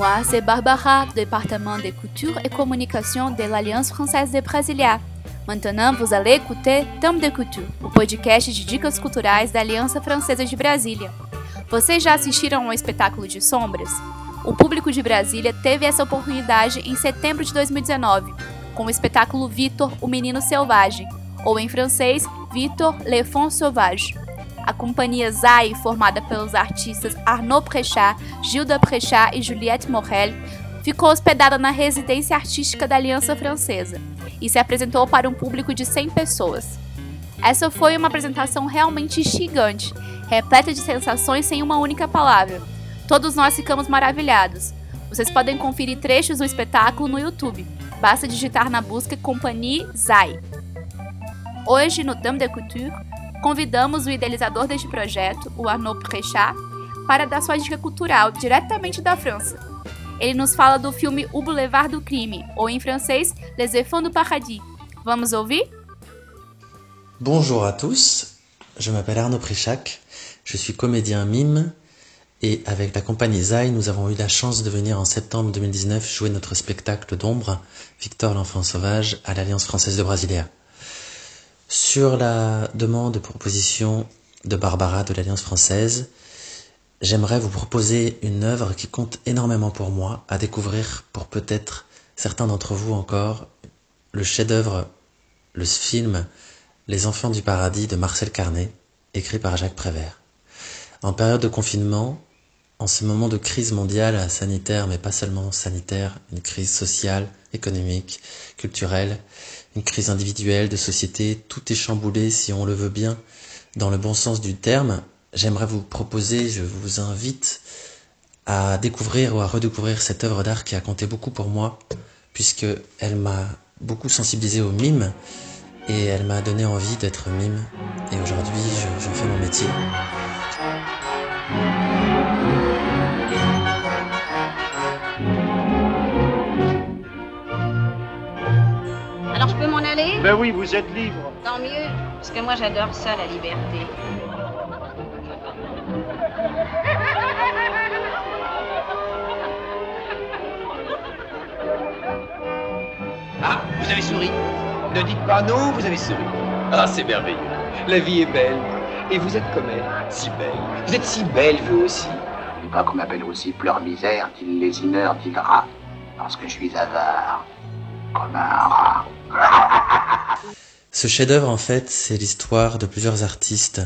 Moi, c'est Barbara, département de culture et communication de l'Alliance française de Brasilia. Maintenant, vous allez écouter Tamo de Culture, o podcast de dicas culturais da Aliança Francesa de Brasília. Vocês já assistiram ao espetáculo de sombras? O público de Brasília teve essa oportunidade em setembro de 2019, com o espetáculo Vitor, o Menino Selvagem, ou em francês, Vitor L'Enfant Sauvage. A companhia Zai, formada pelos artistas Arnaud Prechat, Gilda Prechat e Juliette Morel, ficou hospedada na residência artística da Aliança Francesa e se apresentou para um público de 100 pessoas. Essa foi uma apresentação realmente gigante, repleta de sensações sem uma única palavra. Todos nós ficamos maravilhados. Vocês podem conferir trechos do espetáculo no YouTube. Basta digitar na busca Companhie Zai. Hoje, no Dame de Couture, convidamos o idealizador deste projeto, o Arnaud Prechat, para dar sua dica cultural diretamente da França. Ele nos fala do filme O Boulevard du Crime, ou em francês, Les Enfants du Paradis. Vamos ouvir? Bonjour à tous, je m'appelle Arnaud Préchac, je suis comédien mime et avec la compagnie Zai, nous avons eu la chance de venir en septembre 2019 jouer notre spectacle d'ombre, Victor l'enfant sauvage, à l'Alliance française de Brasilia. Sur la demande de proposition de Barbara de l'Alliance française, j'aimerais vous proposer une œuvre qui compte énormément pour moi, à découvrir pour peut-être certains d'entre vous encore, le chef-d'œuvre, le film Les Enfants du Paradis de Marcel Carnet, écrit par Jacques Prévert. En période de confinement, en ce moment de crise mondiale sanitaire, mais pas seulement sanitaire, une crise sociale, économique, culturelle, une crise individuelle, de société, tout est chamboulé si on le veut bien, dans le bon sens du terme, j'aimerais vous proposer, je vous invite à découvrir ou à redécouvrir cette œuvre d'art qui a compté beaucoup pour moi, puisque elle m'a beaucoup sensibilisé au mime et elle m'a donné envie d'être mime. Et aujourd'hui, je, je fais mon métier. Aller? Ben oui, vous êtes libre. Tant mieux, parce que moi j'adore ça, la liberté. Ah, vous avez souri Ne dites pas non, vous avez souri. Ah, c'est merveilleux. La vie est belle. Et vous êtes comme elle, si belle. Vous êtes si belle, vous aussi. Il pas qu'on m'appelle aussi pleure misère, dit lésineur, dit rat, parce que je suis avare, comme un rat. Ce chef-d'œuvre, en fait, c'est l'histoire de plusieurs artistes,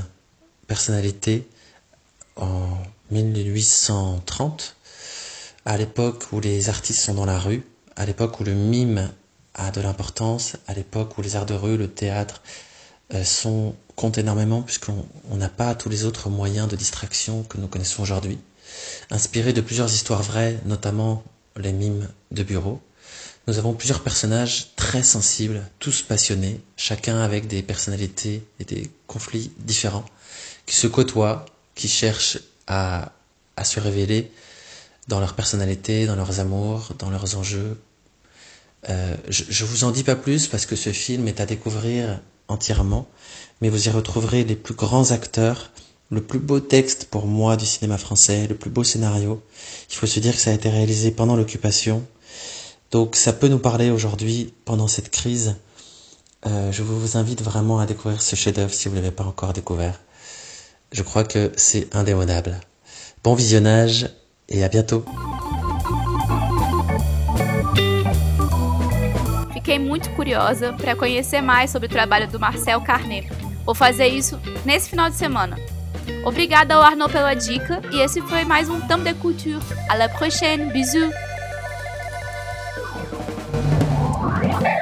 personnalités, en 1830, à l'époque où les artistes sont dans la rue, à l'époque où le mime a de l'importance, à l'époque où les arts de rue, le théâtre, euh, sont, comptent énormément puisqu'on on n'a pas tous les autres moyens de distraction que nous connaissons aujourd'hui. Inspiré de plusieurs histoires vraies, notamment les mimes de bureau, nous avons plusieurs personnages très sensibles, tous passionnés, chacun avec des personnalités et des conflits différents, qui se côtoient, qui cherchent à, à se révéler dans leur personnalité, dans leurs amours, dans leurs enjeux. Euh, je, je vous en dis pas plus parce que ce film est à découvrir entièrement, mais vous y retrouverez les plus grands acteurs, le plus beau texte pour moi du cinéma français, le plus beau scénario. Il faut se dire que ça a été réalisé pendant l'occupation, donc ça peut nous parler aujourd'hui pendant cette crise. Euh, je vous invite vraiment à découvrir ce chef-d'œuvre si vous ne l'avez pas encore découvert. Je crois que c'est indémodable. Bon visionnage et à bientôt. Fiquei muito curiosa para conhecer mais sobre o trabalho do Marcel Carnet. Vou fazer isso nesse final de semana. Obrigada ao Arnaud pela dica e esse foi mais um Tamo de Culture. À la prochaine, bisous! Yeah.